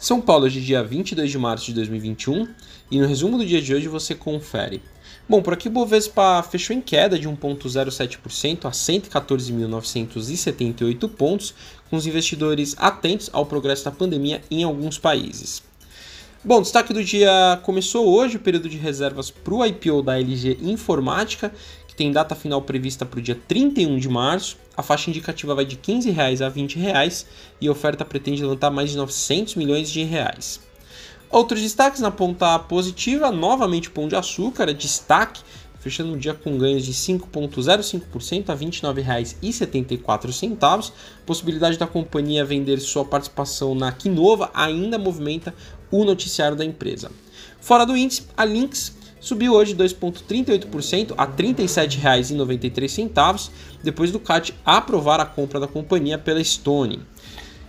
São Paulo é de dia 22 de março de 2021 e no resumo do dia de hoje você confere. Bom, por aqui o Bovespa fechou em queda de 1,07% a 114.978 pontos, com os investidores atentos ao progresso da pandemia em alguns países. Bom, destaque do dia começou hoje o período de reservas para o IPO da LG Informática, que tem data final prevista para o dia 31 de março. A faixa indicativa vai de 15 reais a 20 reais, e a oferta pretende levantar mais de 900 milhões de reais. Outros destaques na ponta positiva, novamente Pão de Açúcar, destaque, fechando o dia com ganhos de 5,05% a R$ 29,74. Possibilidade da companhia vender sua participação na Quinova ainda movimenta o noticiário da empresa. Fora do índice, a Lynx subiu hoje 2,38% a R$ 37,93, depois do CAT aprovar a compra da companhia pela Stone.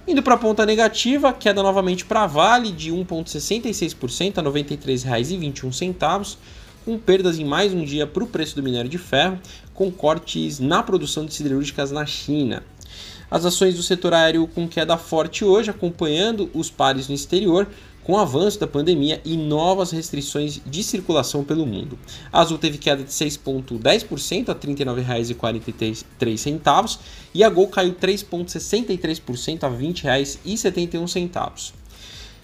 Indo para a ponta negativa, queda novamente para a Vale de 1,66% a R$ 93,21, com perdas em mais um dia para o preço do minério de ferro, com cortes na produção de siderúrgicas na China. As ações do setor aéreo com queda forte hoje, acompanhando os pares no exterior, com o avanço da pandemia e novas restrições de circulação pelo mundo. A Azul teve queda de 6,10% a R$ 39,43 e a Gol caiu 3,63% a R$ 20,71.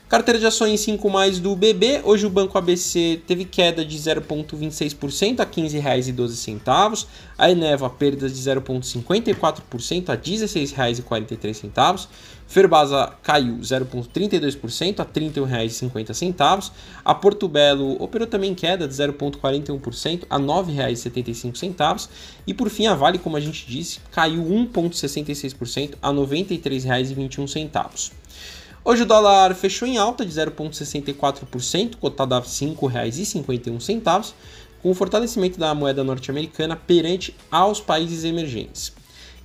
Carteira de ações 5 mais do BB, hoje o Banco ABC teve queda de 0,26% a R$ 15,12. A Eneva perdas de 0,54% a R$ 16,43. Ferbasa caiu 0,32% a R$ 31,50. A Porto Belo operou também queda de 0,41% a R$ 9,75. E por fim a Vale, como a gente disse, caiu 1,66% a R$ 93,21. Hoje o dólar fechou em alta de 0,64%, cotado a R$ 5,51, com o fortalecimento da moeda norte-americana perante aos países emergentes.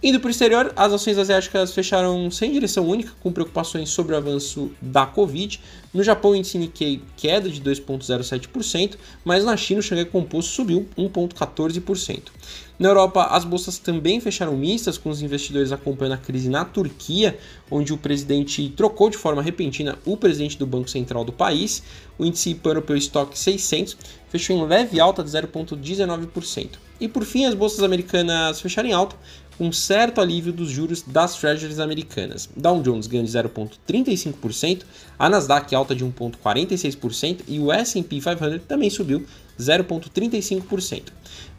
Indo para o exterior, as ações asiáticas fecharam sem direção única, com preocupações sobre o avanço da Covid. No Japão, o índice Nikkei queda de 2,07%, mas na China o Xangai Composto subiu 1,14%. Na Europa, as bolsas também fecharam mistas, com os investidores acompanhando a crise na Turquia, onde o presidente trocou de forma repentina o presidente do Banco Central do país. O índice pan-europeu Stock 600 fechou em leve alta de 0,19%. E por fim, as bolsas americanas fecharam em alta, com certo alívio dos juros das treasuries americanas. Dow Jones ganha de 0,35%, a Nasdaq alta de 1,46% e o S&P 500 também subiu 0,35%.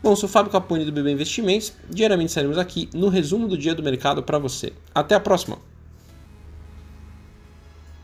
Bom, sou Fábio Capone do BB Investimentos. Diariamente estaremos aqui no resumo do dia do mercado para você. Até a próxima!